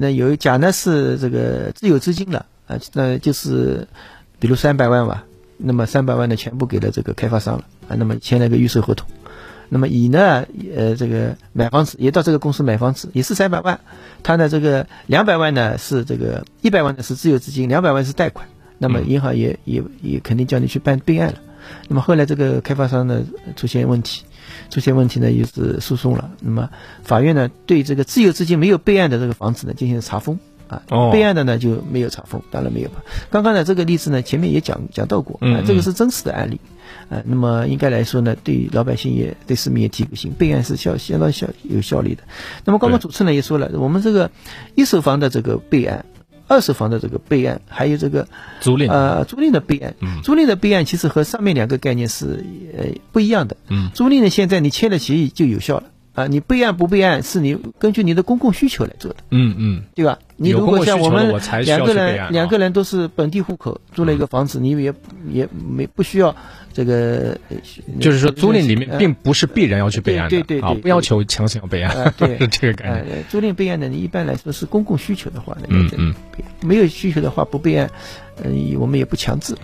那有甲呢是这个自有资金了啊，那就是比如三百万吧，那么三百万呢全部给了这个开发商了啊，那么签了个预售合同。那么乙呢，呃，这个买房子也到这个公司买房子，也是三百万，他呢这个两百万呢是这个一百万呢是自有资金，两百万是贷款。那么银行也也也肯定叫你去办备案了。那么后来这个开发商呢出现问题，出现问题呢又是诉讼了。那么法院呢对这个自有资金没有备案的这个房子呢进行查封啊，备案的呢就没有查封，当然没有刚刚呢这个例子呢前面也讲讲到过啊，这个是真实的案例啊。那么应该来说呢，对老百姓也对市民也提个醒，备案是效相当效有效力的。那么刚刚主持人也说了，我们这个一手房的这个备案。二手房的这个备案，还有这个租赁呃租赁的备案，租赁的备案其实和上面两个概念是呃不一样的。嗯，租赁呢现在你签了协议就有效了啊，你备案不备案是你根据你的公共需求来做的。嗯嗯，对吧？你如果像我们两个人两个人都是本地户口，租了一个房子，你也也没不需要。这个就是说，租赁里面并不是必然要去备案的，对对啊，不要求强行要备案，对这个概念。租赁备案呢，你一般来说是公共需求的话，嗯嗯，没有需求的话不备案，嗯，我们也不强制。